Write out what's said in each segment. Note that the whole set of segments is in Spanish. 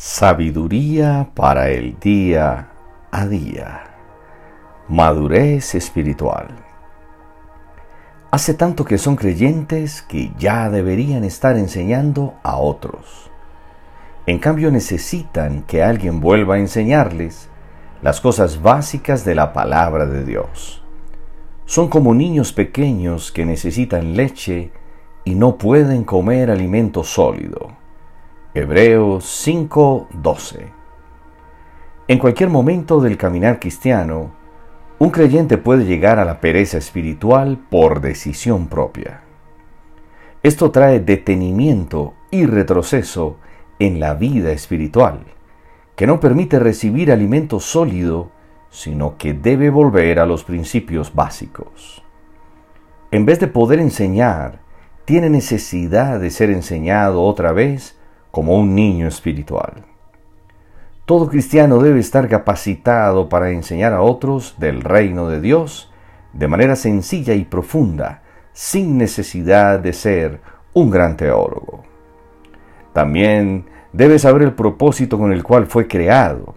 Sabiduría para el día a día. Madurez espiritual. Hace tanto que son creyentes que ya deberían estar enseñando a otros. En cambio necesitan que alguien vuelva a enseñarles las cosas básicas de la palabra de Dios. Son como niños pequeños que necesitan leche y no pueden comer alimento sólido. Hebreos 5:12 En cualquier momento del caminar cristiano, un creyente puede llegar a la pereza espiritual por decisión propia. Esto trae detenimiento y retroceso en la vida espiritual, que no permite recibir alimento sólido, sino que debe volver a los principios básicos. En vez de poder enseñar, tiene necesidad de ser enseñado otra vez como un niño espiritual. Todo cristiano debe estar capacitado para enseñar a otros del reino de Dios de manera sencilla y profunda, sin necesidad de ser un gran teólogo. También debe saber el propósito con el cual fue creado,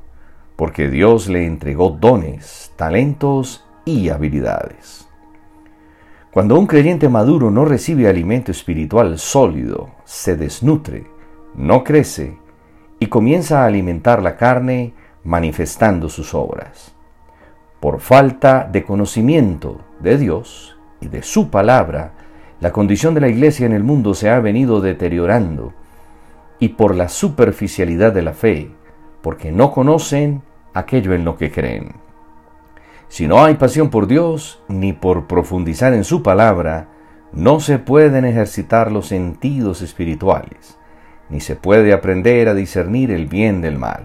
porque Dios le entregó dones, talentos y habilidades. Cuando un creyente maduro no recibe alimento espiritual sólido, se desnutre, no crece y comienza a alimentar la carne manifestando sus obras. Por falta de conocimiento de Dios y de su palabra, la condición de la iglesia en el mundo se ha venido deteriorando y por la superficialidad de la fe, porque no conocen aquello en lo que creen. Si no hay pasión por Dios ni por profundizar en su palabra, no se pueden ejercitar los sentidos espirituales ni se puede aprender a discernir el bien del mal.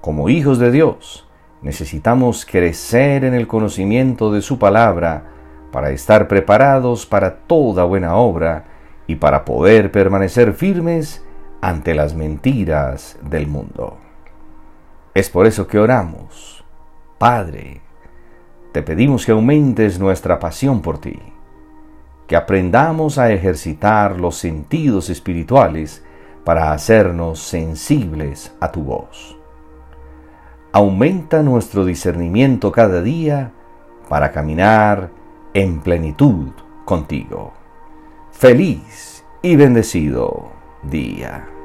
Como hijos de Dios, necesitamos crecer en el conocimiento de su palabra para estar preparados para toda buena obra y para poder permanecer firmes ante las mentiras del mundo. Es por eso que oramos, Padre, te pedimos que aumentes nuestra pasión por ti, que aprendamos a ejercitar los sentidos espirituales para hacernos sensibles a tu voz. Aumenta nuestro discernimiento cada día para caminar en plenitud contigo. Feliz y bendecido día.